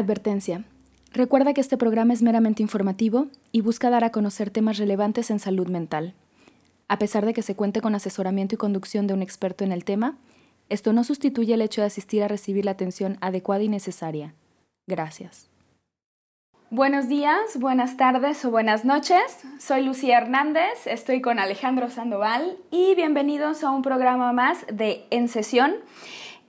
Advertencia. Recuerda que este programa es meramente informativo y busca dar a conocer temas relevantes en salud mental. A pesar de que se cuente con asesoramiento y conducción de un experto en el tema, esto no sustituye el hecho de asistir a recibir la atención adecuada y necesaria. Gracias. Buenos días, buenas tardes o buenas noches. Soy Lucía Hernández, estoy con Alejandro Sandoval y bienvenidos a un programa más de En Sesión.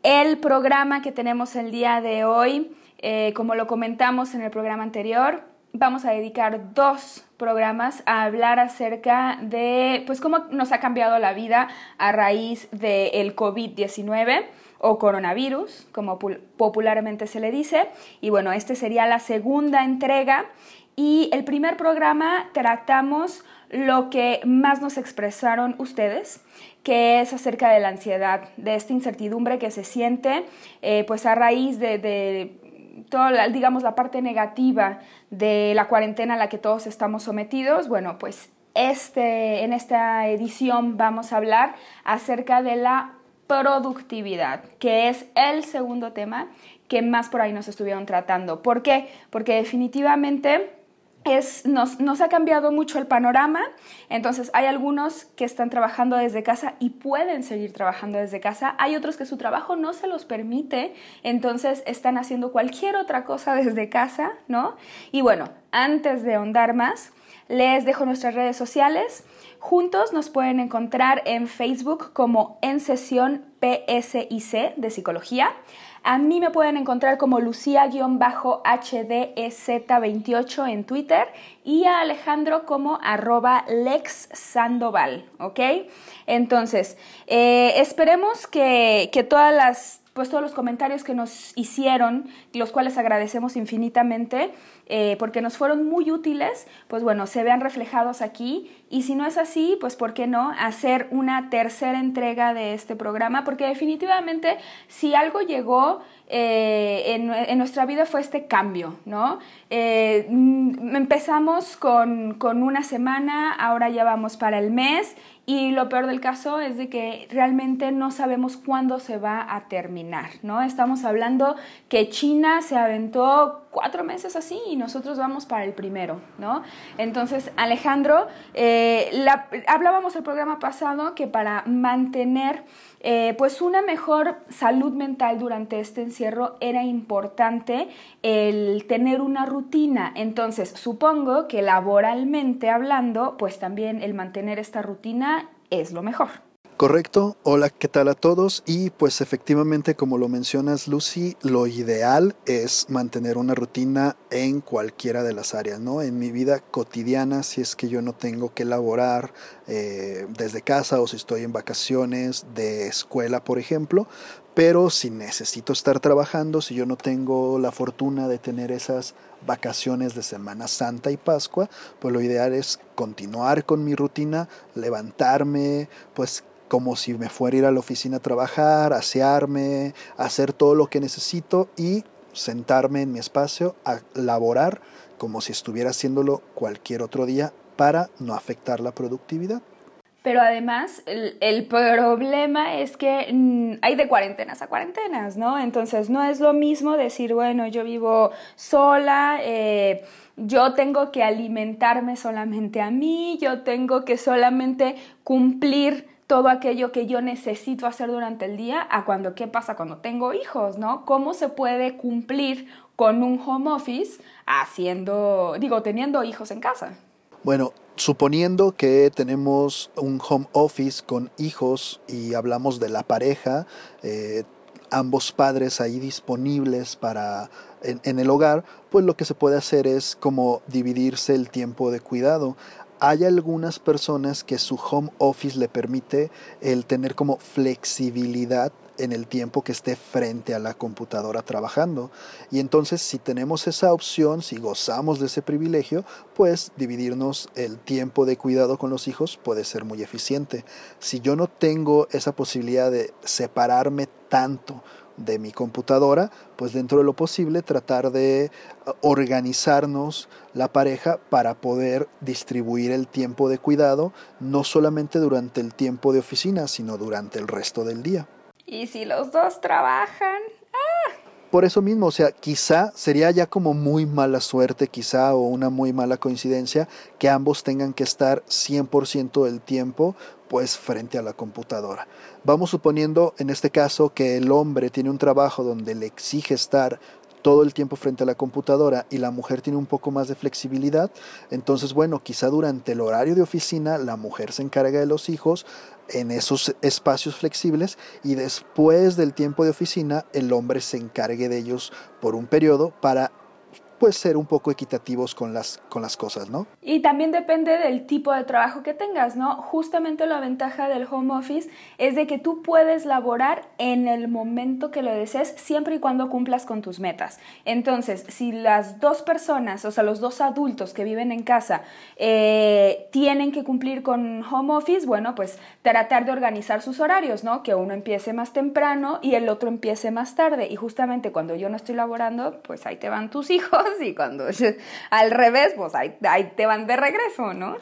El programa que tenemos el día de hoy eh, como lo comentamos en el programa anterior, vamos a dedicar dos programas a hablar acerca de pues cómo nos ha cambiado la vida a raíz del COVID-19 o coronavirus, como popularmente se le dice. Y bueno, este sería la segunda entrega. Y el primer programa tratamos lo que más nos expresaron ustedes, que es acerca de la ansiedad, de esta incertidumbre que se siente eh, pues a raíz de toda, digamos, la parte negativa de la cuarentena a la que todos estamos sometidos, bueno, pues este, en esta edición vamos a hablar acerca de la productividad, que es el segundo tema que más por ahí nos estuvieron tratando. ¿Por qué? Porque definitivamente es, nos, nos, ha cambiado mucho el panorama, entonces hay algunos que están trabajando desde casa y pueden seguir trabajando desde casa, hay otros que su trabajo no se los permite, entonces están haciendo cualquier otra cosa desde casa, ¿no? Y bueno, antes de ahondar más, les dejo nuestras redes sociales. Juntos nos pueden encontrar en Facebook como en sesión PSIC de psicología. A mí me pueden encontrar como Lucía-HDZ28 en Twitter y a Alejandro como arroba Lex Sandoval, ¿ok? Entonces, eh, esperemos que, que todas las pues todos los comentarios que nos hicieron, los cuales agradecemos infinitamente, eh, porque nos fueron muy útiles, pues bueno, se vean reflejados aquí. Y si no es así, pues ¿por qué no hacer una tercera entrega de este programa? Porque definitivamente si algo llegó eh, en, nuestra vida fue este cambio, ¿no? Eh, mm, empezamos con, con una semana, ahora ya vamos para el mes y lo peor del caso es de que realmente no sabemos cuándo se va a terminar, ¿no? Estamos hablando que China se aventó cuatro meses así y nosotros vamos para el primero, ¿no? Entonces, Alejandro, eh, hablábamos el programa pasado que para mantener eh, pues una mejor salud mental durante este encierro era importante el tener una rutina. Entonces, supongo que laboralmente hablando, pues también el mantener esta rutina es lo mejor. Correcto, hola, ¿qué tal a todos? Y pues efectivamente, como lo mencionas Lucy, lo ideal es mantener una rutina en cualquiera de las áreas, ¿no? En mi vida cotidiana, si es que yo no tengo que laborar eh, desde casa o si estoy en vacaciones de escuela, por ejemplo, pero si necesito estar trabajando, si yo no tengo la fortuna de tener esas vacaciones de Semana Santa y Pascua, pues lo ideal es continuar con mi rutina, levantarme, pues como si me fuera a ir a la oficina a trabajar, asearme, hacer todo lo que necesito y sentarme en mi espacio a laborar como si estuviera haciéndolo cualquier otro día para no afectar la productividad. Pero además, el, problema es que mm, hay de cuarentenas a cuarentenas, ¿no? Entonces, no es lo mismo decir, bueno, yo vivo sola, eh, yo tengo que alimentarme solamente a mí, yo tengo que solamente cumplir todo aquello que yo necesito hacer durante el día a cuando qué pasa cuando tengo hijos, ¿no? ¿Cómo se puede cumplir con un home office haciendo, digo, teniendo hijos en casa? Bueno, suponiendo que tenemos un home office con hijos y hablamos de la pareja, eh, ambos padres ahí disponibles para en, en, el hogar, pues lo que se puede hacer es como dividirse el tiempo de cuidado hay algunas personas que su home office le permite el tener como flexibilidad en el tiempo que esté frente a la computadora trabajando. Y entonces si tenemos esa opción, si gozamos de ese privilegio, pues dividirnos el tiempo de cuidado con los hijos puede ser muy eficiente. Si yo no tengo esa posibilidad de separarme tanto, de mi computadora, pues dentro de lo posible tratar de uh, organizarnos la pareja para poder distribuir el tiempo de cuidado, no solamente durante el tiempo de oficina, sino durante el resto del día. ¿Y si los dos trabajan? ¡Ah! Por eso mismo, o sea, quizá sería ya como muy mala suerte, quizá, o una muy mala coincidencia, que ambos tengan que estar 100% del tiempo pues frente a la computadora. Vamos suponiendo en este caso que el hombre tiene un trabajo donde le exige estar todo el tiempo frente a la computadora y la mujer tiene un poco más de flexibilidad, entonces bueno, quizá durante el horario de oficina la mujer se encarga de los hijos en esos espacios flexibles y después del tiempo de oficina el hombre se encargue de ellos por un periodo para pues ser un poco equitativos con las, con las cosas, ¿no? Y también depende del tipo de trabajo que tengas, ¿no? Justamente la ventaja del home office es de que tú puedes laborar en el momento que lo desees, siempre y cuando cumplas con tus metas. Entonces, si las dos personas, o sea, los dos adultos que viven en casa, eh, tienen que cumplir con home office, bueno, pues tratar de organizar sus horarios, ¿no? Que uno empiece más temprano y el otro empiece más tarde. Y justamente cuando yo no estoy laborando, pues ahí te van tus hijos y cuando al revés, pues ahí, te van de regreso, ¿no?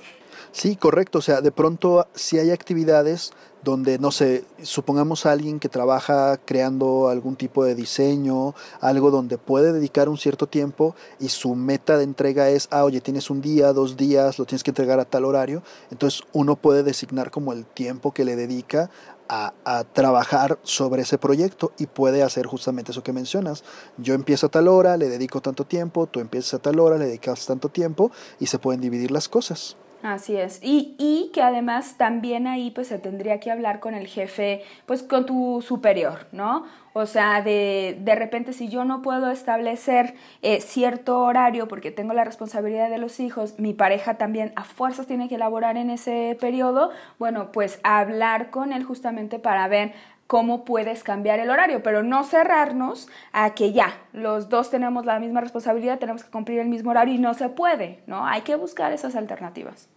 Sí, correcto. O sea, de pronto si hay actividades donde, no sé, supongamos a alguien que trabaja creando algún tipo de diseño, algo donde puede dedicar un cierto tiempo y su meta de entrega es, ah, oye, tienes un día, dos días, lo tienes que entregar a tal horario. Entonces uno puede designar como el tiempo que le dedica a, trabajar sobre ese proyecto y puede hacer justamente eso que mencionas. Yo empiezo a tal hora, le dedico tanto tiempo, tú empiezas a tal hora, le dedicas tanto tiempo y se pueden dividir las cosas. Así es. Y, y, que además también ahí pues se tendría que hablar con el jefe, pues con tu superior, ¿no? O sea, de, de repente si yo no puedo establecer eh, cierto horario porque tengo la responsabilidad de los hijos, mi pareja también a fuerzas tiene que elaborar en ese periodo, bueno, pues hablar con él justamente para ver cómo puedes cambiar el horario, pero no cerrarnos a que ya, los dos tenemos la misma responsabilidad, tenemos que cumplir el mismo horario y no se puede, ¿no? Hay que buscar esas alternativas.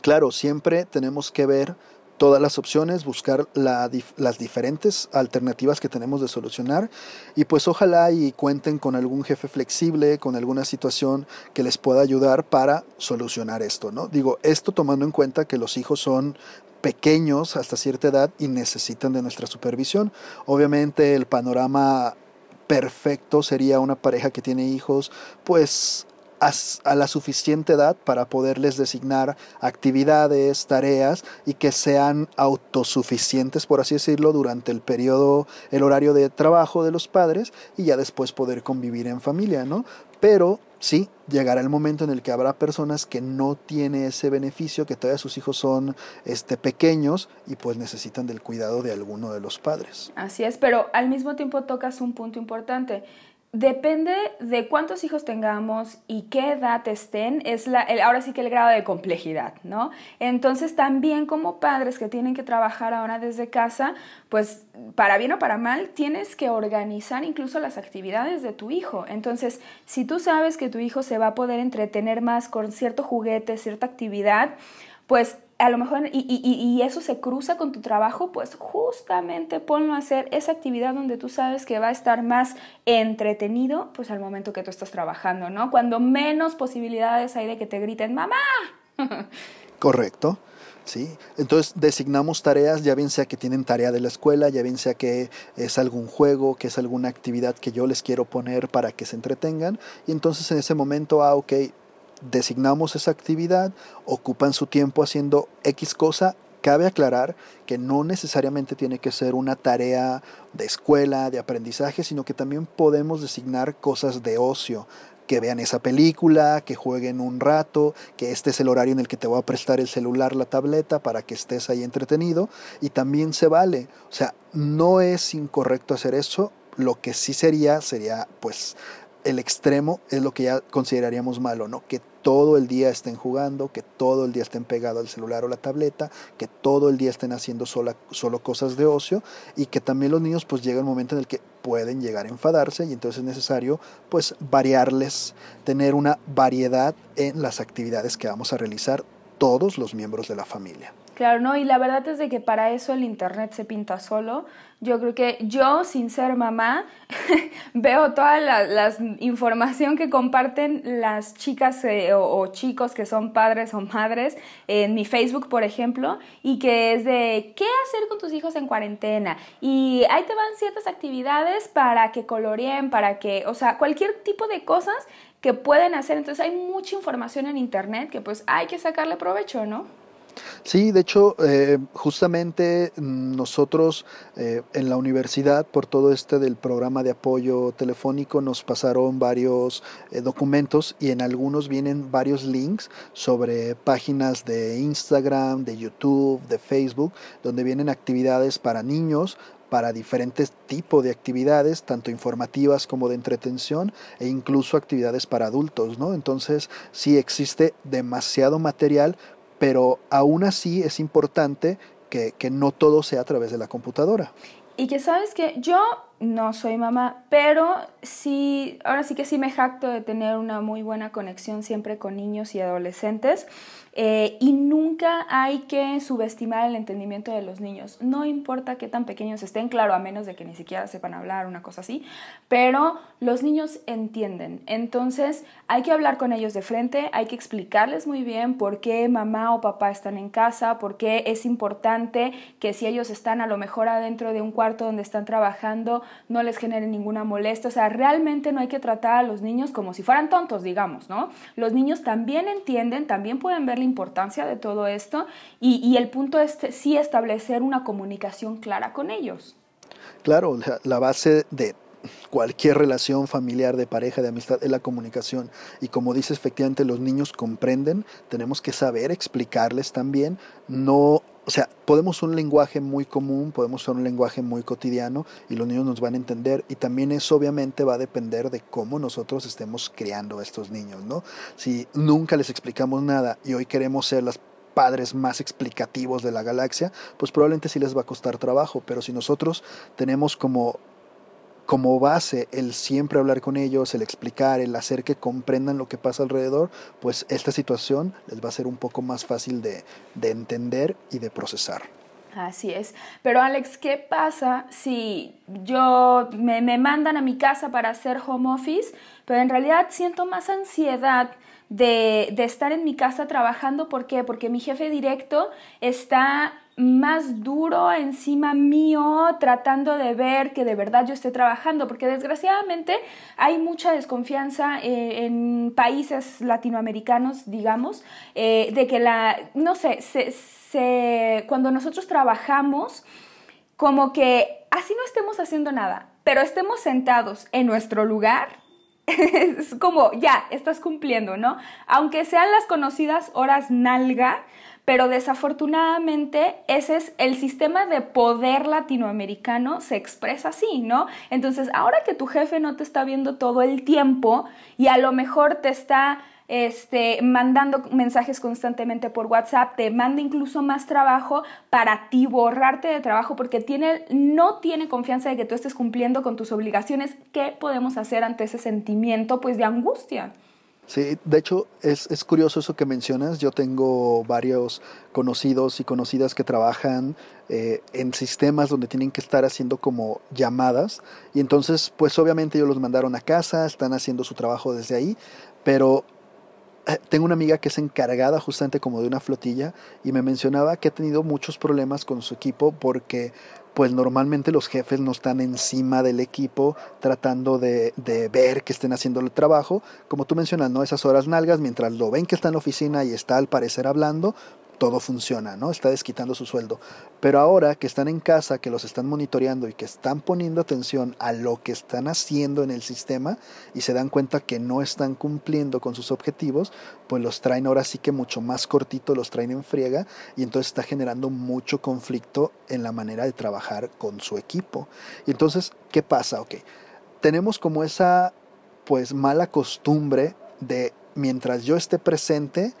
Claro, siempre tenemos que ver todas las opciones, buscar las diferentes alternativas que tenemos de solucionar y pues ojalá y cuenten con algún jefe flexible, con alguna situación que les pueda ayudar para solucionar esto, ¿no? Digo, esto tomando en cuenta que los hijos son pequeños hasta cierta edad y necesitan de nuestra supervisión. Obviamente el panorama perfecto sería una pareja que tiene hijos, pues a, la suficiente edad para poderles designar actividades, tareas y que sean autosuficientes, por así decirlo, durante el periodo, el horario de trabajo de los padres y ya después poder convivir en familia, ¿no? Pero sí, llegará el momento en el que habrá personas que no tienen ese beneficio, que todavía sus hijos son este, pequeños y pues necesitan del cuidado de alguno de los padres. Así es, pero al mismo tiempo tocas un punto importante. Depende de cuántos hijos tengamos y qué edad estén, es la, ahora sí que el grado de complejidad, ¿no? Entonces también como padres que tienen que trabajar ahora desde casa, pues para bien o para mal, tienes que organizar incluso las actividades de tu hijo. Entonces, si tú sabes que tu hijo se va a poder entretener más con cierto juguete, cierta actividad, pues a lo mejor, y, y, eso se cruza con tu trabajo, pues justamente ponlo a hacer esa actividad donde tú sabes que va a estar más entretenido, pues al momento que tú estás trabajando, ¿no? Cuando menos posibilidades hay de que te griten, mamá. Correcto. ¿sí? Entonces designamos tareas, ya bien sea que tienen tarea de la escuela, ya bien sea que es algún juego, que es alguna actividad que yo les quiero poner para que se entretengan, y entonces en ese momento, ah, ok, designamos esa actividad, ocupan su tiempo haciendo X cosa. Cabe aclarar que no necesariamente tiene que ser una tarea de escuela, de aprendizaje, sino que también podemos designar cosas de ocio, que vean esa película, que jueguen un rato, que este es el horario en el que te voy a prestar el celular, la tableta, para que estés ahí entretenido, y también se vale. O sea, no es incorrecto hacer eso, lo que sí sería, sería pues el extremo es lo que ya consideraríamos malo, ¿no? Que todo el día estén jugando, que todo el día estén pegados al celular o la tableta, que todo el día estén haciendo sola, solo cosas de ocio y que también los niños pues llega un momento en el que pueden llegar a enfadarse y entonces es necesario pues variarles, tener una variedad en las actividades que vamos a realizar todos los miembros de la familia. Claro, no, y la verdad es de que para eso el Internet se pinta solo. Yo creo que yo, sin ser mamá, veo toda la, información que comparten las chicas eh, o, chicos que son padres o madres en mi Facebook, por ejemplo, y que es de qué hacer con tus hijos en cuarentena. Y ahí te van ciertas actividades para que coloreen, para que, o sea, cualquier tipo de cosas que pueden hacer. Entonces hay mucha información en Internet que pues hay que sacarle provecho, ¿no? Sí, de hecho, eh, justamente nosotros eh, en la universidad, por todo este del programa de apoyo telefónico, nos pasaron varios eh, documentos y en algunos vienen varios links sobre páginas de Instagram, de YouTube, de Facebook, donde vienen actividades para niños, para diferentes tipos de actividades, tanto informativas como de entretención e incluso actividades para adultos, ¿no? Entonces, sí existe demasiado material pero aún así es importante que, que no todo sea a través de la computadora. Y que sabes que yo no soy mamá, pero sí, ahora sí que sí me jacto de tener una muy buena conexión siempre con niños y adolescentes. Eh, y nunca hay que subestimar el entendimiento de los niños. No importa qué tan pequeños estén, claro, a menos de que ni siquiera sepan hablar, una cosa así, pero los niños entienden. Entonces hay que hablar con ellos de frente, hay que explicarles muy bien por qué mamá o papá están en casa, por qué es importante que si ellos están a lo mejor adentro de un cuarto donde están trabajando, no les genere ninguna molestia. O sea, realmente no hay que tratar a los niños como si fueran tontos, digamos, ¿no? Los niños también entienden, también pueden ver la importancia de todo esto y, el punto es sí establecer una comunicación clara con ellos. Claro, la, base de cualquier relación familiar, de pareja, de amistad, es la comunicación. Y como dices, efectivamente los niños comprenden, tenemos que saber explicarles también, no o sea, podemos un lenguaje muy común, podemos usar un lenguaje muy cotidiano y los niños nos van a entender y también eso obviamente va a depender de cómo nosotros estemos criando a estos niños, ¿no? Si nunca les explicamos nada y hoy queremos ser los padres más explicativos de la galaxia, pues probablemente sí les va a costar trabajo, pero si nosotros tenemos como como base el siempre hablar con ellos, el explicar, el hacer que comprendan lo que pasa alrededor, pues esta situación les va a ser un poco más fácil de, entender y de procesar. Así es. Pero Alex, ¿qué pasa si yo me, me, mandan a mi casa para hacer home office, pero en realidad siento más ansiedad de, de estar en mi casa trabajando? ¿Por qué? Porque mi jefe directo está más duro encima mío tratando de ver que de verdad yo esté trabajando, porque desgraciadamente hay mucha desconfianza eh, en países latinoamericanos, digamos, eh, de que la, no sé, se, cuando nosotros trabajamos, como que así no estemos haciendo nada, pero estemos sentados en nuestro lugar, es como, ya, estás cumpliendo, ¿no? Aunque sean las conocidas horas nalga, pero desafortunadamente ese es el sistema de poder latinoamericano se expresa así, ¿no? Entonces, ahora que tu jefe no te está viendo todo el tiempo y a lo mejor te está este, mandando mensajes constantemente por WhatsApp, te manda incluso más trabajo para ti borrarte de trabajo porque tiene, no tiene confianza de que tú estés cumpliendo con tus obligaciones. ¿Qué podemos hacer ante ese sentimiento pues, de angustia? Sí, de hecho es, es, curioso eso que mencionas. Yo tengo varios conocidos y conocidas que trabajan eh, en sistemas donde tienen que estar haciendo como llamadas y entonces pues obviamente ellos los mandaron a casa, están haciendo su trabajo desde ahí, pero tengo una amiga que es encargada justamente como de una flotilla y me mencionaba que ha tenido muchos problemas con su equipo porque pues normalmente los jefes no están encima del equipo tratando de, de, ver que estén haciendo el trabajo. Como tú mencionas, ¿no? Esas horas nalgas, mientras lo ven que está en la oficina y está al parecer hablando, todo funciona, ¿no? Está desquitando su sueldo. Pero ahora que están en casa, que los están monitoreando y que están poniendo atención a lo que están haciendo en el sistema y se dan cuenta que no están cumpliendo con sus objetivos, pues los traen ahora sí que mucho más cortito, los traen en friega y entonces está generando mucho conflicto en la manera de trabajar con su equipo. Y entonces, ¿qué pasa? Ok, tenemos como esa pues mala costumbre de mientras yo esté presente,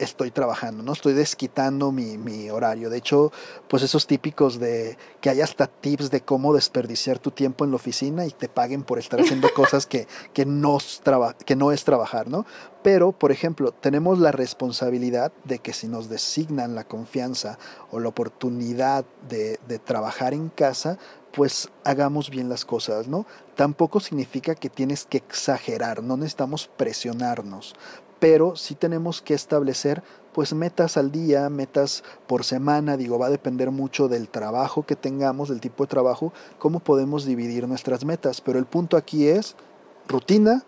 estoy trabajando, ¿no? Estoy desquitando mi, mi, horario. De hecho, pues esos típicos de que hay hasta tips de cómo desperdiciar tu tiempo en la oficina y te paguen por estar haciendo cosas que, que, no, que no es trabajar, ¿no? Pero, por ejemplo, tenemos la responsabilidad de que si nos designan la confianza o la oportunidad de, de trabajar en casa, pues hagamos bien las cosas, ¿no? Tampoco significa que tienes que exagerar, no necesitamos presionarnos, pero sí tenemos que establecer pues metas al día, metas por semana, digo, va a depender mucho del trabajo que tengamos, del tipo de trabajo, cómo podemos dividir nuestras metas, pero el punto aquí es rutina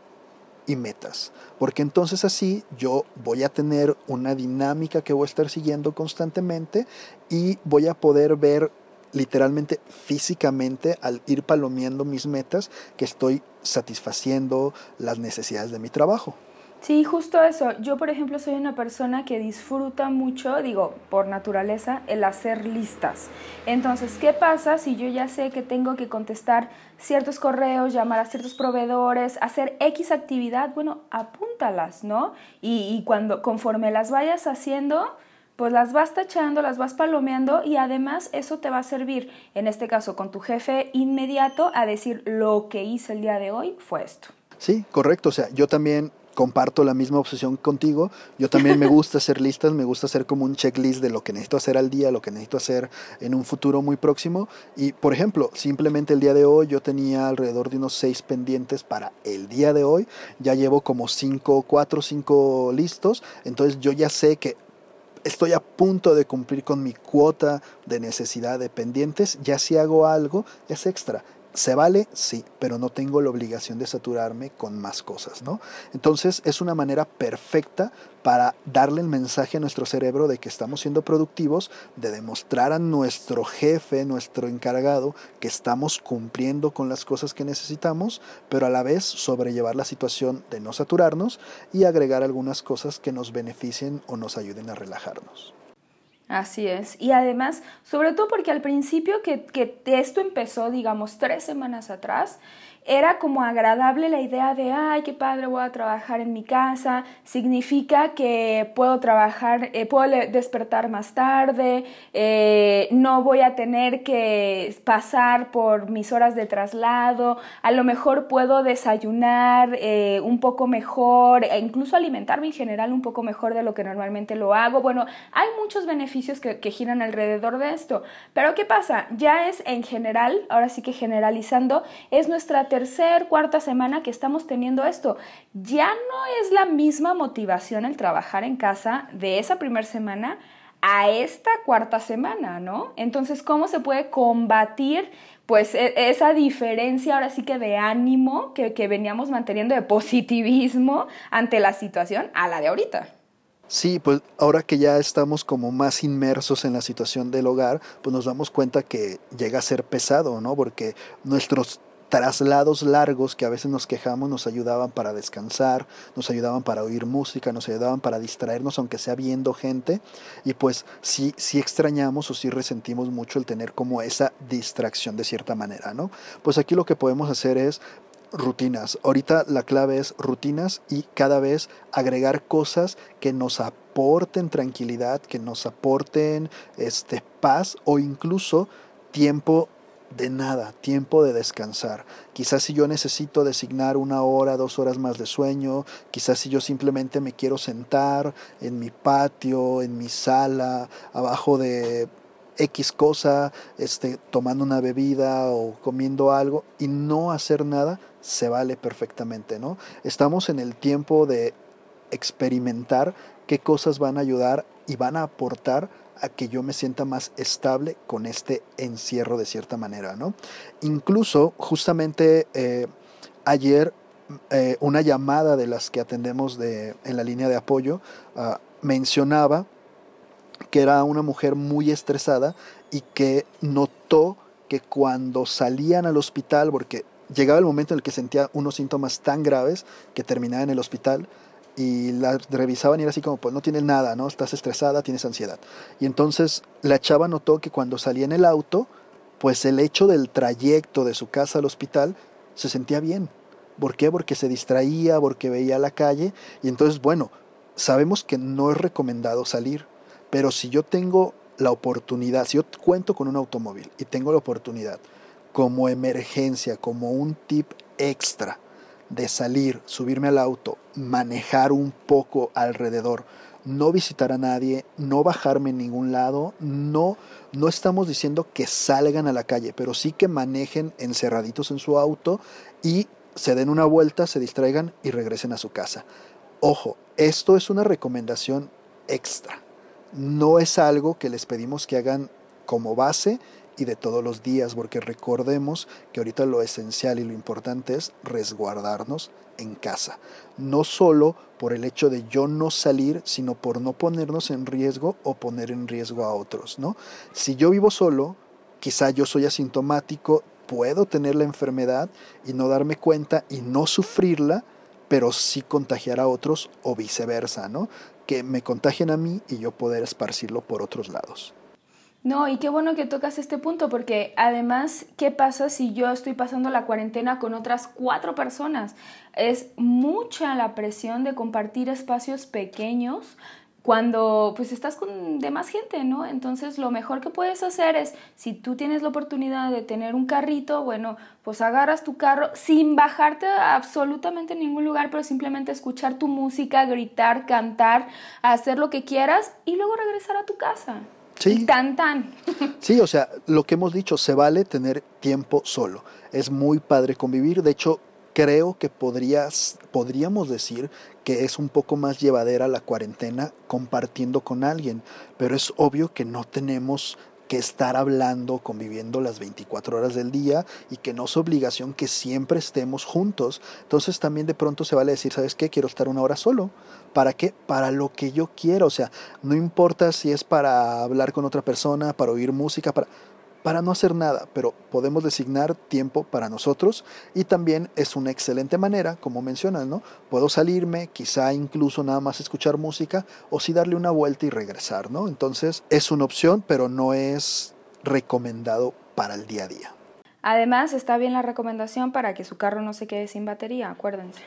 y metas, porque entonces así yo voy a tener una dinámica que voy a estar siguiendo constantemente y voy a poder ver literalmente físicamente al ir palomeando mis metas que estoy satisfaciendo las necesidades de mi trabajo. Sí, justo eso. Yo, por ejemplo, soy una persona que disfruta mucho, digo, por naturaleza, el hacer listas. Entonces, ¿qué pasa si yo ya sé que tengo que contestar ciertos correos, llamar a ciertos proveedores, hacer X actividad? Bueno, apúntalas, ¿no? Y, cuando, conforme las vayas haciendo, pues las vas tachando, las vas palomeando y además eso te va a servir, en este caso con tu jefe inmediato, a decir lo que hice el día de hoy fue esto. Sí, correcto. O sea, yo también comparto la misma obsesión contigo. Yo también me gusta hacer listas, me gusta hacer como un checklist de lo que necesito hacer al día, lo que necesito hacer en un futuro muy próximo. Y, por ejemplo, simplemente el día de hoy yo tenía alrededor de unos seis pendientes para el día de hoy. Ya llevo como cinco, cuatro, cinco listos. Entonces yo ya sé que estoy a punto de cumplir con mi cuota de necesidad de pendientes. Ya si hago algo es extra. ¿Se vale? Sí, pero no tengo la obligación de saturarme con más cosas, ¿no? Entonces es una manera perfecta para darle el mensaje a nuestro cerebro de que estamos siendo productivos, de demostrar a nuestro jefe, nuestro encargado, que estamos cumpliendo con las cosas que necesitamos, pero a la vez sobrellevar la situación de no saturarnos y agregar algunas cosas que nos beneficien o nos ayuden a relajarnos. Así es. Y además, sobre todo porque al principio que, que esto empezó, digamos, tres semanas atrás, era como agradable la idea de, ay, qué padre, voy a trabajar en mi casa, significa que puedo trabajar, eh, puedo despertar más tarde, eh, no voy a tener que pasar por mis horas de traslado, a lo mejor puedo desayunar eh, un poco mejor e incluso alimentarme en general un poco mejor de lo que normalmente lo hago. Bueno, hay muchos beneficios que, que giran alrededor de esto, pero ¿qué pasa? Ya es en general, ahora sí que generalizando, es nuestra tercer, cuarta semana que estamos teniendo esto. Ya no es la misma motivación el trabajar en casa de esa primera semana a esta cuarta semana, ¿no? Entonces, ¿cómo se puede combatir pues e, esa diferencia ahora sí que de ánimo que, que veníamos manteniendo, de positivismo ante la situación a la de ahorita? Sí, pues ahora que ya estamos como más inmersos en la situación del hogar, pues nos damos cuenta que llega a ser pesado, ¿no? Porque nuestros traslados largos que a veces nos quejamos nos ayudaban para descansar, nos ayudaban para oír música, nos ayudaban para distraernos, aunque sea viendo gente. Y pues sí, sí extrañamos o sí resentimos mucho el tener como esa distracción de cierta manera, ¿no? Pues aquí lo que podemos hacer es rutinas. Ahorita la clave es rutinas y cada vez agregar cosas que nos aporten tranquilidad, que nos aporten este paz o incluso tiempo de nada, tiempo de descansar. Quizás si yo necesito designar una hora, dos horas más de sueño, quizás si yo simplemente me quiero sentar en mi patio, en mi sala, abajo de X cosa, este, tomando una bebida o comiendo algo y no hacer nada, se vale perfectamente, ¿no? Estamos en el tiempo de experimentar qué cosas van a ayudar y van a aportar a que yo me sienta más estable con este encierro de cierta manera, ¿no? Incluso, justamente eh, ayer, eh, una llamada de las que atendemos de, en la línea de apoyo ah, mencionaba que era una mujer muy estresada y que notó que cuando salían al hospital, porque llegaba el momento en el que sentía unos síntomas tan graves que terminaba en el hospital, y la revisaban y era así como, pues no tienes nada, ¿no? Estás estresada, tienes ansiedad. Y entonces la chava notó que cuando salía en el auto, pues el hecho del trayecto de su casa al hospital se sentía bien. ¿Por qué? Porque se distraía, porque veía la calle. Y entonces, bueno, sabemos que no es recomendado salir, pero si yo tengo la oportunidad, si yo cuento con un automóvil y tengo la oportunidad como emergencia, como un tip extra de salir, subirme al auto, manejar un poco alrededor, no visitar a nadie, no bajarme en ningún lado, no, no estamos diciendo que salgan a la calle, pero sí que manejen encerraditos en su auto y se den una vuelta, se distraigan y regresen a su casa. Ojo, esto es una recomendación extra. No es algo que les pedimos que hagan como base de todos los días, porque recordemos que ahorita lo esencial y lo importante es resguardarnos en casa. No solo por el hecho de yo no salir, sino por no ponernos en riesgo o poner en riesgo a otros, ¿no? Si yo vivo solo, quizá yo soy asintomático, puedo tener la enfermedad y no darme cuenta y no sufrirla, pero sí contagiar a otros o viceversa, ¿no? Que me contagien a mí y yo poder esparcirlo por otros lados. No, y qué bueno que tocas este punto, porque además, ¿qué pasa si yo estoy pasando la cuarentena con otras cuatro personas? Es mucha la presión de compartir espacios pequeños cuando pues estás con demás gente, ¿no? Entonces lo mejor que puedes hacer es, si tú tienes la oportunidad de tener un carrito, bueno, pues agarras tu carro sin bajarte a absolutamente ningún lugar, pero simplemente escuchar tu música, gritar, cantar, hacer lo que quieras y luego regresar a tu casa. Sí. Tan, tan. Sí, o sea, lo que hemos dicho, se vale tener tiempo solo. Es muy padre convivir. De hecho, creo que podrías, podríamos decir que es un poco más llevadera la cuarentena compartiendo con alguien, pero es obvio que no tenemos que estar hablando, conviviendo las 24 horas del día y que no es obligación que siempre estemos juntos. Entonces también de pronto se vale decir, ¿sabes qué? Quiero estar una hora solo. ¿Para qué? Para lo que yo quiero. O sea, no importa si es para hablar con otra persona, para oír música, para para no hacer nada, pero podemos designar tiempo para nosotros y también es una excelente manera, como mencionas, ¿no? Puedo salirme, quizá incluso nada más escuchar música o si darle una vuelta y regresar, ¿no? Entonces es una opción, pero no es recomendado para el día a día. Además, está bien la recomendación para que su carro no se quede sin batería, acuérdense.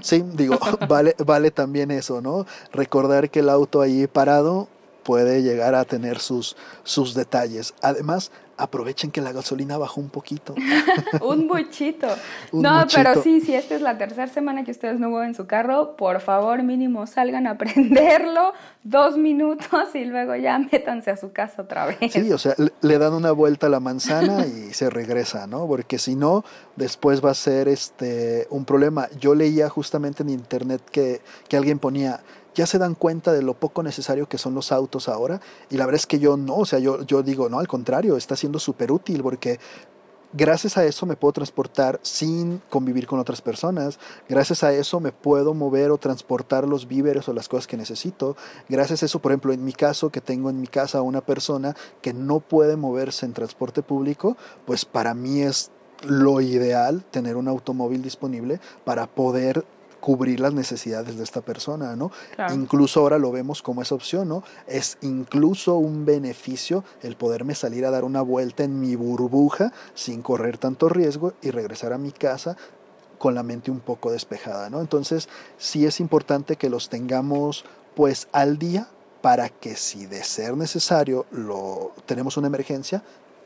Sí, digo, vale, vale también eso, ¿no? Recordar que el auto ahí parado puede llegar a tener sus, sus detalles. Además, aprovechen que la gasolina bajó un poquito. un muchito. no, pero sí, si esta es la tercera semana que ustedes no mueven su carro, por favor, mínimo salgan a prenderlo dos minutos y luego ya métanse a su casa otra vez. Sí, o sea, le dan una vuelta a la manzana y se regresa, ¿no? Porque si no, después va a ser este un problema. Yo leía justamente en internet que, que alguien ponía ya se dan cuenta de lo poco necesario que son los autos ahora. Y la verdad es que yo no, o sea, yo, yo digo, no, al contrario, está siendo súper útil porque gracias a eso me puedo transportar sin convivir con otras personas. Gracias a eso me puedo mover o transportar los víveres o las cosas que necesito. Gracias a eso, por ejemplo, en mi caso, que tengo en mi casa a una persona que no puede moverse en transporte público, pues para mí es lo ideal tener un automóvil disponible para poder cubrir las necesidades de esta persona, ¿no? Incluso ahora lo vemos como esa opción, ¿no? Es incluso un beneficio el poderme salir a dar una vuelta en mi burbuja sin correr tanto riesgo y regresar a mi casa con la mente un poco despejada, ¿no? Entonces, sí es importante que los tengamos pues al día para que si de ser necesario lo tenemos una emergencia,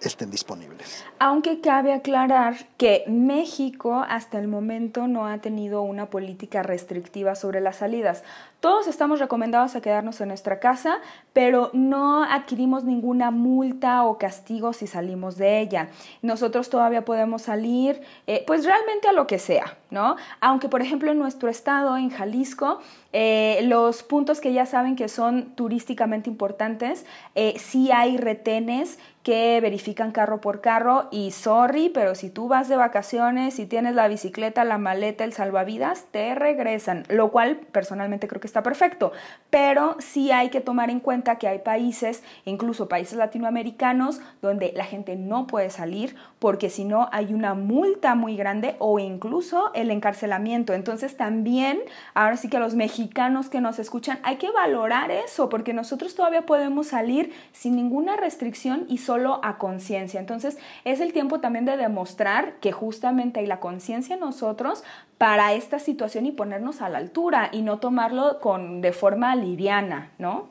estén disponibles. Aunque cabe aclarar que México hasta el momento no ha tenido una política restrictiva sobre las salidas. Todos estamos recomendados a quedarnos en nuestra casa, pero no adquirimos ninguna multa o castigo si salimos de ella. Nosotros todavía podemos salir, eh, pues realmente a lo que sea, ¿no? Aunque, por ejemplo, en nuestro estado, en Jalisco, eh, los puntos que ya saben que son turísticamente importantes, eh, sí hay retenes que verifican carro por carro y sorry, pero si tú vas de vacaciones y tienes la bicicleta, la maleta, el salvavidas, te regresan, lo cual personalmente creo que está perfecto, pero sí hay que tomar en cuenta que hay países, incluso países latinoamericanos, donde la gente no puede salir porque si no hay una multa muy grande o incluso el encarcelamiento. Entonces también, ahora sí que los mexicanos mexicanos que nos escuchan, hay que valorar eso, porque nosotros todavía podemos salir sin ninguna restricción y solo a conciencia. Entonces, es el tiempo también de demostrar que justamente hay la conciencia en nosotros para esta situación y ponernos a la altura y no tomarlo con, de forma liviana, ¿no?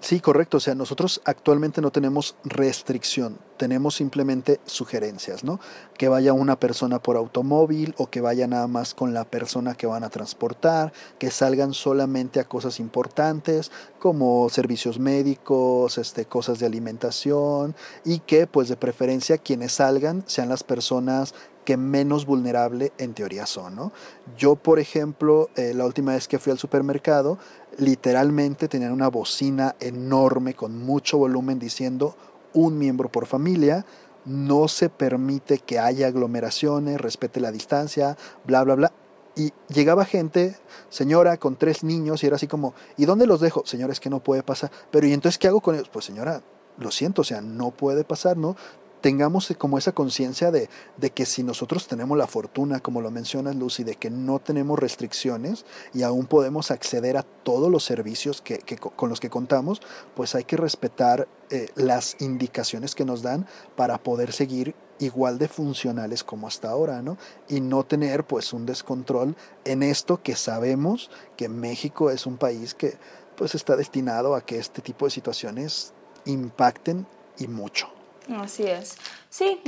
Sí, correcto. O sea, nosotros actualmente no tenemos restricción, tenemos simplemente sugerencias, ¿no? Que vaya una persona por automóvil o que vaya nada más con la persona que van a transportar, que salgan solamente a cosas importantes como servicios médicos, este, cosas de alimentación y que pues de preferencia quienes salgan sean las personas que menos vulnerable en teoría son. ¿no? Yo, por ejemplo, eh, la última vez que fui al supermercado, literalmente tenían una bocina enorme con mucho volumen diciendo un miembro por familia, no se permite que haya aglomeraciones, respete la distancia, bla, bla, bla. Y llegaba gente, señora, con tres niños, y era así como, ¿y dónde los dejo? Señora, es que no puede pasar. Pero ¿y entonces qué hago con ellos? Pues señora, lo siento, o sea, no puede pasar, ¿no? Tengamos como esa conciencia de, que si nosotros tenemos la fortuna, como lo mencionas Lucy, de que no tenemos restricciones y aún podemos acceder a todos los servicios que, con los que contamos, pues hay que respetar eh, las indicaciones que nos dan para poder seguir igual de funcionales como hasta ahora, ¿no? Y no tener pues un descontrol en esto que sabemos que México es un país que pues está destinado a que este tipo de situaciones impacten y mucho. Así es. Sí,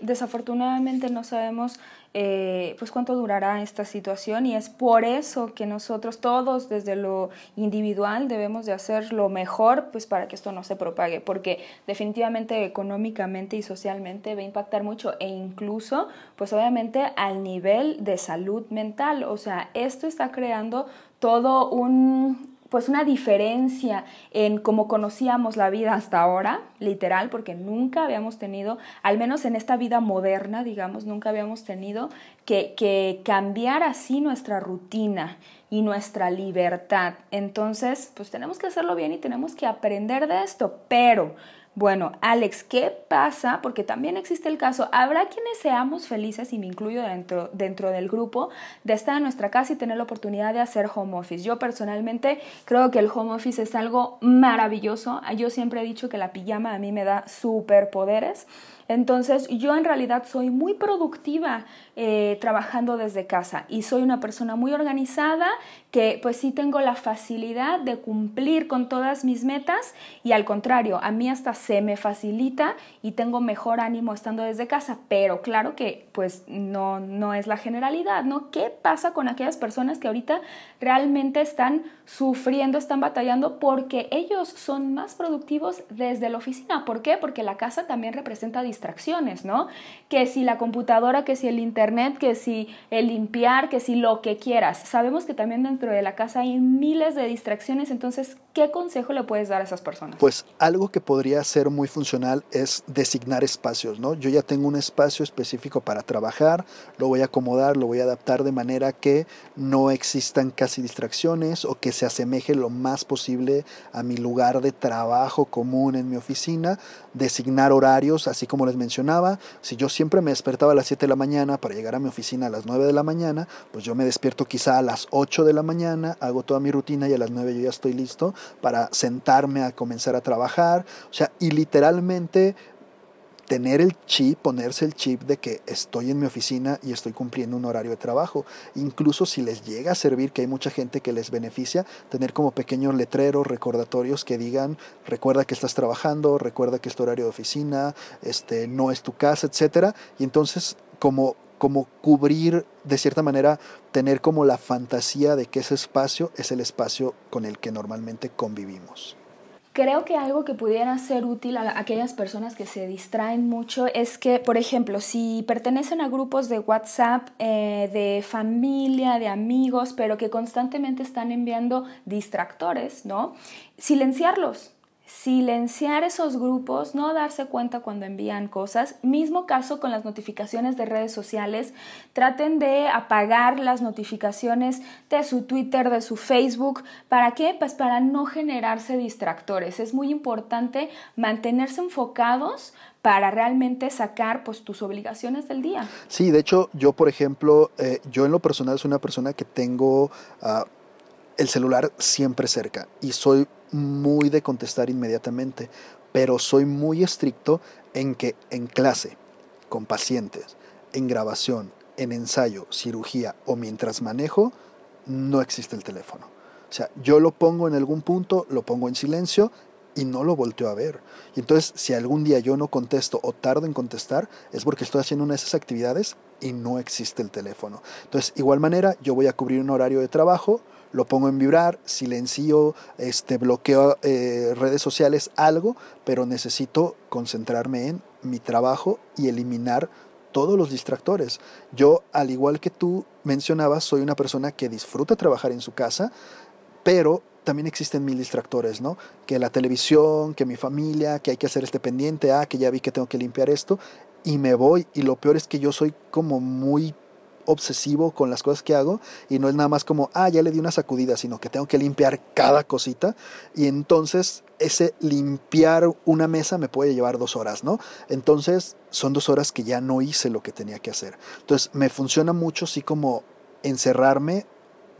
desafortunadamente no sabemos eh, pues cuánto durará esta situación y es por eso que nosotros todos desde lo individual debemos de hacer lo mejor pues para que esto no se propague porque definitivamente económicamente y socialmente va a impactar mucho e incluso pues obviamente al nivel de salud mental o sea esto está creando todo un pues una diferencia en cómo conocíamos la vida hasta ahora, literal, porque nunca habíamos tenido, al menos en esta vida moderna, digamos, nunca habíamos tenido que, que cambiar así nuestra rutina y nuestra libertad. Entonces, pues tenemos que hacerlo bien y tenemos que aprender de esto, pero bueno, Alex, ¿qué pasa? Porque también existe el caso, habrá quienes seamos felices, y me incluyo dentro, dentro del grupo, de estar en nuestra casa y tener la oportunidad de hacer home office. Yo personalmente creo que el home office es algo maravilloso. Yo siempre he dicho que la pijama a mí me da superpoderes. Entonces yo en realidad soy muy productiva eh, trabajando desde casa y soy una persona muy organizada que pues sí tengo la facilidad de cumplir con todas mis metas y al contrario, a mí hasta se me facilita y tengo mejor ánimo estando desde casa, pero claro que pues no, no es la generalidad, ¿no? ¿Qué pasa con aquellas personas que ahorita realmente están sufriendo, están batallando porque ellos son más productivos desde la oficina? ¿Por qué? Porque la casa también representa distracciones, ¿no? Que si la computadora, que si el internet, que si el limpiar, que si lo que quieras. Sabemos que también dentro de la casa hay miles de distracciones, entonces, ¿qué consejo le puedes dar a esas personas? Pues algo que podría ser muy funcional es designar espacios, ¿no? Yo ya tengo un espacio específico para trabajar, lo voy a acomodar, lo voy a adaptar de manera que no existan casi distracciones o que se asemeje lo más posible a mi lugar de trabajo común en mi oficina, designar horarios, así como les mencionaba, si yo siempre me despertaba a las 7 de la mañana para llegar a mi oficina a las 9 de la mañana, pues yo me despierto quizá a las 8 de la mañana, hago toda mi rutina y a las 9 yo ya estoy listo para sentarme a comenzar a trabajar. O sea, y literalmente tener el chip, ponerse el chip de que estoy en mi oficina y estoy cumpliendo un horario de trabajo. Incluso si les llega a servir, que hay mucha gente que les beneficia, tener como pequeños letreros, recordatorios que digan, recuerda que estás trabajando, recuerda que es tu horario de oficina, este, no es tu casa, etcétera. Y entonces, como como cubrir, de cierta manera, tener como la fantasía de que ese espacio es el espacio con el que normalmente convivimos. Creo que algo que pudiera ser útil a aquellas personas que se distraen mucho es que, por ejemplo, si pertenecen a grupos de WhatsApp, eh, de familia, de amigos, pero que constantemente están enviando distractores, ¿no? Silenciarlos, silenciar esos grupos, no darse cuenta cuando envían cosas. Mismo caso con las notificaciones de redes sociales. Traten de apagar las notificaciones de su Twitter, de su Facebook. ¿Para qué? Pues para no generarse distractores. Es muy importante mantenerse enfocados para realmente sacar pues tus obligaciones del día. Sí, de hecho yo por ejemplo, eh, yo en lo personal soy una persona que tengo... Uh, el celular siempre cerca y soy muy de contestar inmediatamente, pero soy muy estricto en que en clase, con pacientes, en grabación, en ensayo, cirugía o mientras manejo, no existe el teléfono. O sea, yo lo pongo en algún punto, lo pongo en silencio y no lo volteo a ver. Y entonces, si algún día yo no contesto o tardo en contestar, es porque estoy haciendo una de esas actividades y no existe el teléfono. Entonces, igual manera, yo voy a cubrir un horario de trabajo, lo pongo en vibrar, silencio, este, bloqueo eh, redes sociales, algo, pero necesito concentrarme en mi trabajo y eliminar todos los distractores. Yo, al igual que tú mencionabas, soy una persona que disfruta trabajar en su casa, pero también existen mil distractores, ¿no? Que la televisión, que mi familia, que hay que hacer este pendiente, ah, que ya vi que tengo que limpiar esto, y me voy, y lo peor es que yo soy como muy obsesivo con las cosas que hago y no es nada más como, ah, ya le di una sacudida, sino que tengo que limpiar cada cosita y entonces ese limpiar una mesa me puede llevar dos horas, ¿no? Entonces son dos horas que ya no hice lo que tenía que hacer. Entonces me funciona mucho así como encerrarme,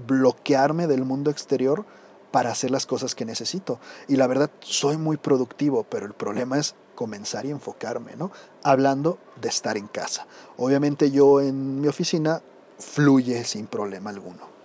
bloquearme del mundo exterior para hacer las cosas que necesito. Y la verdad, soy muy productivo, pero el problema es comenzar y enfocarme, ¿no? Hablando de estar en casa. Obviamente yo en mi oficina fluye sin problema alguno.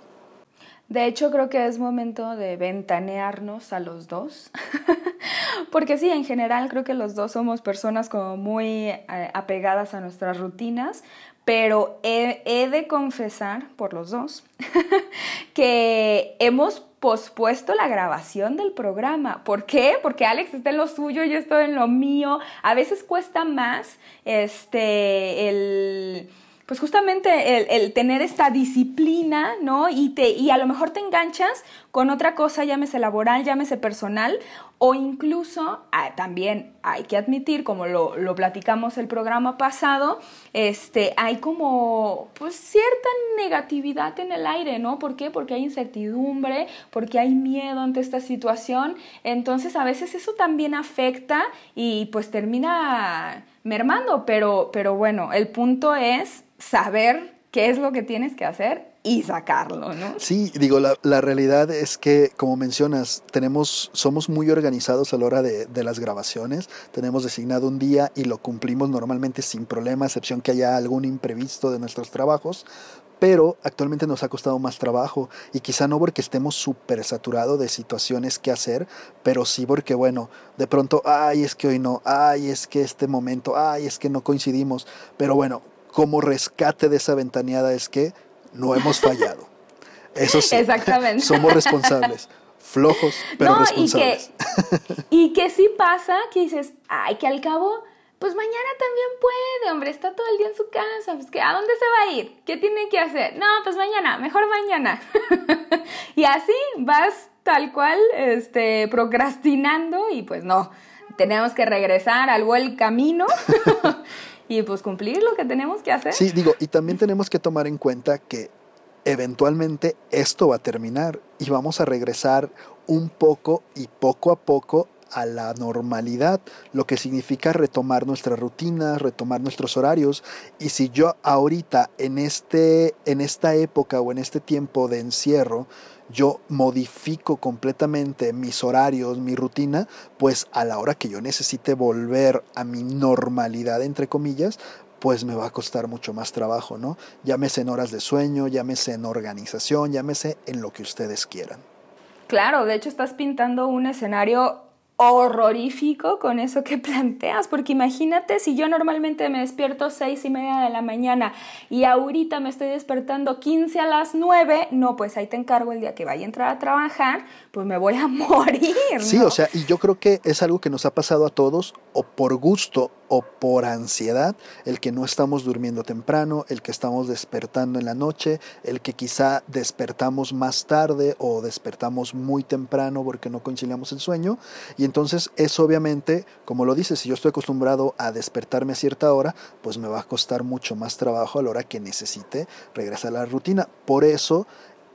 De hecho, creo que es momento de ventanearnos a los dos, porque sí, en general creo que los dos somos personas como muy eh, apegadas a nuestras rutinas, pero he, he de confesar por los dos que hemos pospuesto la grabación del programa. ¿Por qué? Porque Alex está en lo suyo, yo estoy en lo mío. A veces cuesta más este, el pues justamente el, el, tener esta disciplina, ¿no? Y, te, y a lo mejor te enganchas con otra cosa, llámese laboral, llámese personal, o incluso ah, también hay que admitir, como lo, lo, platicamos el programa pasado, este, hay como pues cierta negatividad en el aire, ¿no? ¿Por qué? Porque hay incertidumbre, porque hay miedo ante esta situación, entonces a veces eso también afecta y pues termina mermando, pero, pero bueno, el punto es saber qué es lo que tienes que hacer y sacarlo, ¿no? Sí, digo, la, la, realidad es que, como mencionas, tenemos, somos muy organizados a la hora de, de, las grabaciones, tenemos designado un día y lo cumplimos normalmente sin problema, excepción que haya algún imprevisto de nuestros trabajos, pero actualmente nos ha costado más trabajo y quizá no porque estemos súper saturados de situaciones que hacer, pero sí porque, bueno, de pronto, ay, es que hoy no, ay, es que este momento, ay, es que no coincidimos, pero bueno, como rescate de esa ventaneada es que no hemos fallado. Eso sí, Exactamente. somos responsables. Flojos, pero responsables. Y que, y que sí pasa que dices, ay, que al cabo, pues mañana también puede, hombre, está todo el día en su casa, pues que, ¿a dónde se va a ir? ¿Qué tiene que hacer? No, pues mañana, mejor mañana. y así vas tal cual, este, procrastinando y pues no, tenemos que regresar al buen camino y pues cumplir lo que tenemos que hacer. Sí, digo, y también tenemos que tomar en cuenta que eventualmente esto va a terminar y vamos a regresar un poco y poco a poco a la normalidad, lo que significa retomar nuestras rutinas, retomar nuestros horarios. Y si yo ahorita en, este, en esta época o en este tiempo de encierro, yo modifico completamente mis horarios, mi rutina, pues a la hora que yo necesite volver a mi normalidad, entre comillas, pues me va a costar mucho más trabajo, ¿no? Llámese en horas de sueño, llámese en organización, llámese en lo que ustedes quieran. Claro, de hecho estás pintando un escenario horrorífico con eso que planteas, porque imagínate si yo normalmente me despierto seis y media de la mañana y ahorita me estoy despertando 15 a las 9, no, pues ahí te encargo el día que vaya a entrar a trabajar, pues me voy a morir. Sí, o sea, y yo creo que es algo que nos ha pasado a todos, o por gusto o por ansiedad, el que no estamos durmiendo temprano, el que estamos despertando en la noche, el que quizá despertamos más tarde o despertamos muy temprano porque no conciliamos el sueño. Y entonces eso obviamente, como lo dices, si yo estoy acostumbrado a despertarme a cierta hora, pues me va a costar mucho más trabajo a la hora que necesite regresar a la rutina. Por eso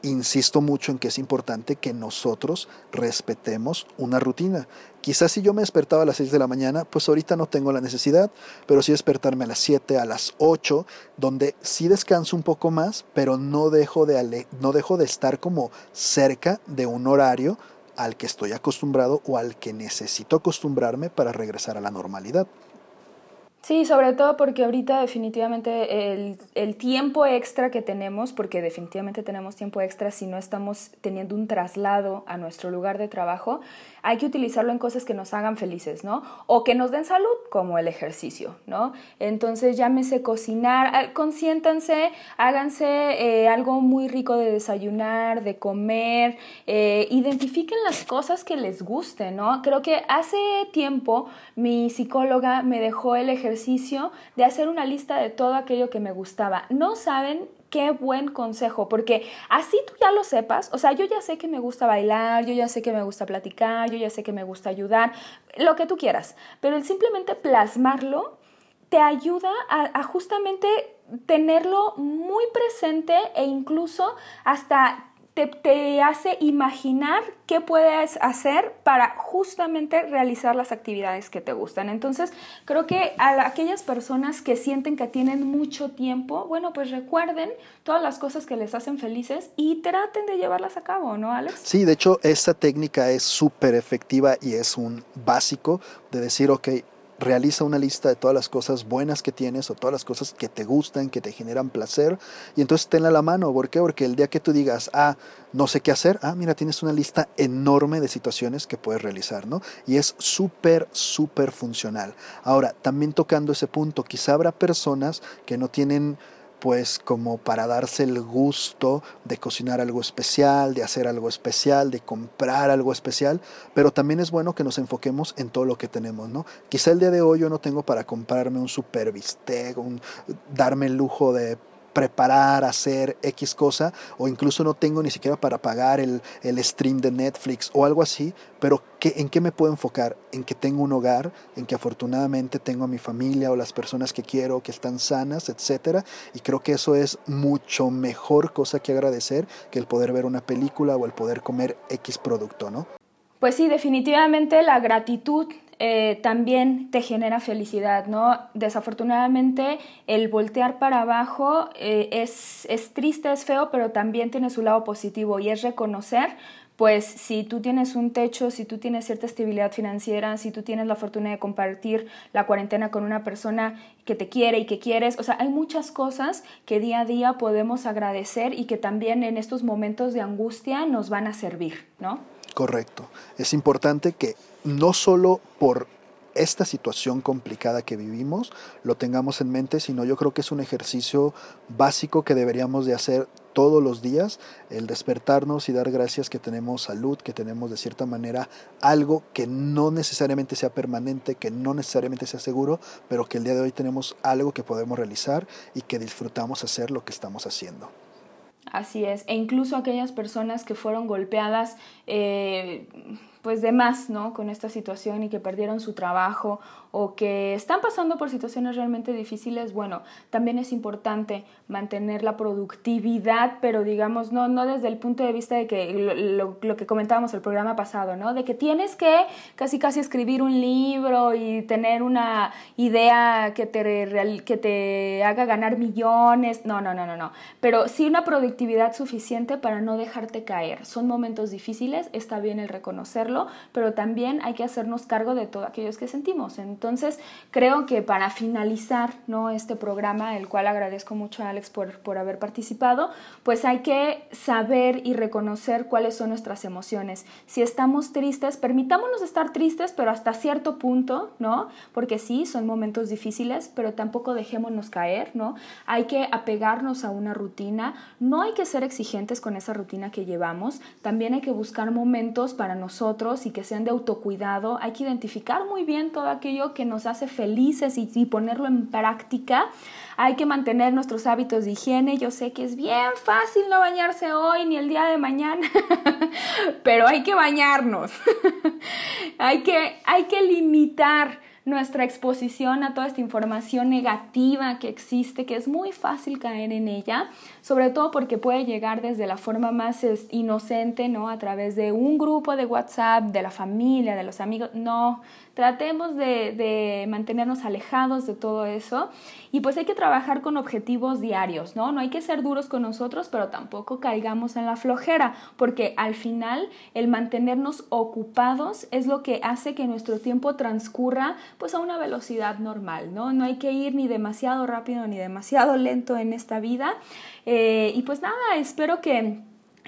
insisto mucho en que es importante que nosotros respetemos una rutina. Quizás si yo me despertaba a las 6 de la mañana, pues ahorita no tengo la necesidad, pero sí despertarme a las 7, a las 8, donde sí descanso un poco más, pero no dejo de, no dejo de estar como cerca de un horario al que estoy acostumbrado o al que necesito acostumbrarme para regresar a la normalidad. Sí, sobre todo porque ahorita definitivamente el, el, tiempo extra que tenemos, porque definitivamente tenemos tiempo extra si no estamos teniendo un traslado a nuestro lugar de trabajo, hay que utilizarlo en cosas que nos hagan felices, ¿no? O que nos den salud, como el ejercicio, ¿no? Entonces llámese cocinar, ah, consiéntanse, háganse eh, algo muy rico de desayunar, de comer, eh, identifiquen las cosas que les gusten, ¿no? Creo que hace tiempo mi psicóloga me dejó el ejercicio de hacer una lista de todo aquello que me gustaba. No saben qué buen consejo, porque así tú ya lo sepas, o sea, yo ya sé que me gusta bailar, yo ya sé que me gusta platicar, yo ya sé que me gusta ayudar, lo que tú quieras, pero el simplemente plasmarlo te ayuda a, justamente tenerlo muy presente e incluso hasta te, hace imaginar qué puedes hacer para justamente realizar las actividades que te gustan. Entonces, creo que a aquellas personas que sienten que tienen mucho tiempo, bueno, pues recuerden todas las cosas que les hacen felices y traten de llevarlas a cabo, ¿no, Alex? Sí, de hecho, esta técnica es súper efectiva y es un básico de decir, ok, realiza una lista de todas las cosas buenas que tienes o todas las cosas que te gustan, que te generan placer, y entonces tenla a la mano. ¿Por qué? Porque el día que tú digas, ah, no sé qué hacer, ah, mira, tienes una lista enorme de situaciones que puedes realizar, ¿no? Y es súper, súper funcional. Ahora, también tocando ese punto, quizá habrá personas que no tienen pues como para darse el gusto de cocinar algo especial, de hacer algo especial, de comprar algo especial, pero también es bueno que nos enfoquemos en todo lo que tenemos, ¿no? Quizá el día de hoy yo no tengo para comprarme un super bistec, un, darme el lujo de preparar, hacer X cosa, o incluso no tengo ni siquiera para pagar el, el stream de Netflix o algo así, pero ¿qué, ¿en qué me puedo enfocar? En que tengo un hogar, en que afortunadamente tengo a mi familia o las personas que quiero, que están sanas, etcétera, y creo que eso es mucho mejor cosa que agradecer que el poder ver una película o el poder comer X producto, ¿no? Pues sí, definitivamente la gratitud eh, también te genera felicidad, ¿no? Desafortunadamente el voltear para abajo eh, es, es triste, es feo, pero también tiene su lado positivo y es reconocer pues si tú tienes un techo, si tú tienes cierta estabilidad financiera, si tú tienes la fortuna de compartir la cuarentena con una persona que te quiere y que quieres, o sea, hay muchas cosas que día a día podemos agradecer y que también en estos momentos de angustia nos van a servir, ¿no? Correcto. Es importante que no solo por esta situación complicada que vivimos lo tengamos en mente, sino yo creo que es un ejercicio básico que deberíamos de hacer todos los días, el despertarnos y dar gracias que tenemos salud, que tenemos de cierta manera algo que no necesariamente sea permanente, que no necesariamente sea seguro, pero que el día de hoy tenemos algo que podemos realizar y que disfrutamos hacer lo que estamos haciendo. Así es, e incluso aquellas personas que fueron golpeadas eh, pues de más, ¿no? Con esta situación y que perdieron su trabajo o que están pasando por situaciones realmente difíciles, bueno, también es importante mantener la productividad, pero digamos, no, no desde el punto de vista de que lo, lo, que comentábamos el programa pasado, ¿no? De que tienes que casi casi escribir un libro y tener una idea que te, que te haga ganar millones, no, no, no, no, no, pero sí una productividad suficiente para no dejarte caer. Son momentos difíciles, está bien el reconocerlo pero también hay que hacernos cargo de todo aquellos que sentimos. Entonces, creo que para finalizar ¿no? este programa, el cual agradezco mucho a Alex por, por haber participado, pues hay que saber y reconocer cuáles son nuestras emociones. Si estamos tristes, permitámonos estar tristes, pero hasta cierto punto, ¿no? Porque sí, son momentos difíciles, pero tampoco dejémonos caer, ¿no? Hay que apegarnos a una rutina, no hay que ser exigentes con esa rutina que llevamos, también hay que buscar momentos para nosotros y que sean de autocuidado, hay que identificar muy bien todo aquello que nos hace felices y, y ponerlo en práctica. Hay que mantener nuestros hábitos de higiene. Yo sé que es bien fácil no bañarse hoy ni el día de mañana, pero hay que bañarnos. hay, que, hay que limitar nuestra exposición a toda esta información negativa que existe, que es muy fácil caer en ella, sobre todo porque puede llegar desde la forma más inocente, ¿no? A través de un grupo de WhatsApp, de la familia, de los amigos. No, Tratemos de, mantenernos alejados de todo eso y pues hay que trabajar con objetivos diarios, ¿no? No hay que ser duros con nosotros, pero tampoco caigamos en la flojera, porque al final el mantenernos ocupados es lo que hace que nuestro tiempo transcurra pues a una velocidad normal, ¿no? No hay que ir ni demasiado rápido ni demasiado lento en esta vida. Eh, y pues nada, espero que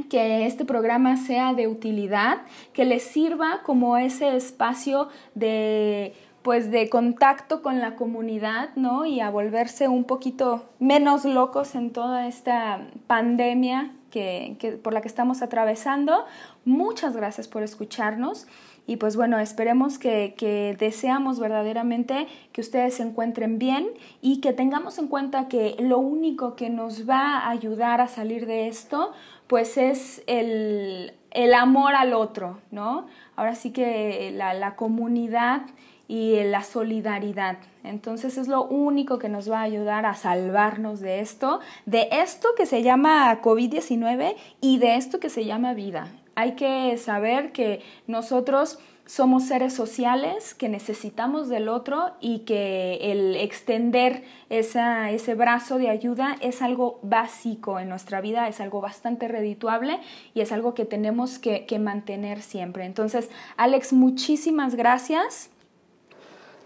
que este programa sea de utilidad, que les sirva como ese espacio de pues de contacto con la comunidad, ¿no? Y a volverse un poquito menos locos en toda esta pandemia que, por la que estamos atravesando. Muchas gracias por escucharnos y pues bueno, esperemos que, que, deseamos verdaderamente que ustedes se encuentren bien y que tengamos en cuenta que lo único que nos va a ayudar a salir de esto pues es el, amor al otro, ¿no? Ahora sí que la, comunidad y la solidaridad. Entonces es lo único que nos va a ayudar a salvarnos de esto, de esto que se llama COVID-19 y de esto que se llama vida. Hay que saber que nosotros somos seres sociales que necesitamos del otro y que el extender ese brazo de ayuda es algo básico en nuestra vida, es algo bastante redituable y es algo que tenemos que, que mantener siempre. Entonces, Alex, muchísimas gracias.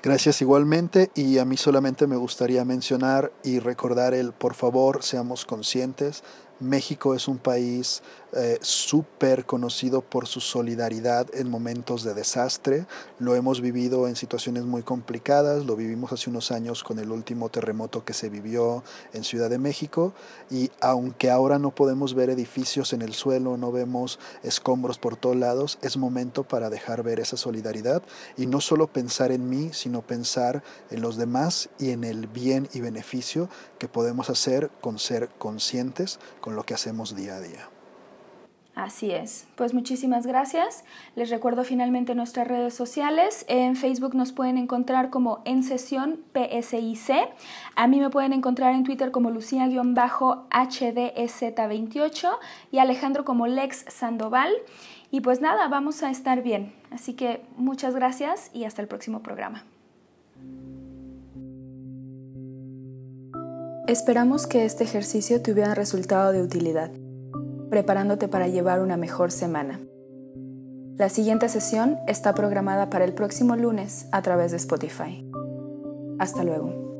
Gracias igualmente y a mí solamente me gustaría mencionar y recordar el por favor seamos conscientes, México es un país eh, súper conocido por su solidaridad en momentos de desastre. Lo hemos vivido en situaciones muy complicadas, lo vivimos hace unos años con el último terremoto que se vivió en Ciudad de México y aunque ahora no podemos ver edificios en el suelo, no vemos escombros por todos lados, es momento para dejar ver esa solidaridad y no solo pensar en mí, sino pensar en los demás y en el bien y beneficio que podemos hacer con ser conscientes con lo que hacemos día a día. Así es. Pues muchísimas gracias. Les recuerdo finalmente nuestras redes sociales. En Facebook nos pueden encontrar como en sesión PSIC. A mí me pueden encontrar en Twitter como Lucía-HDZ28 y Alejandro como Lex Sandoval. Y pues nada, vamos a estar bien. Así que muchas gracias y hasta el próximo programa. Esperamos que este ejercicio te hubiera resultado de utilidad preparándote para llevar una mejor semana. La siguiente sesión está programada para el próximo lunes a través de Spotify. Hasta luego.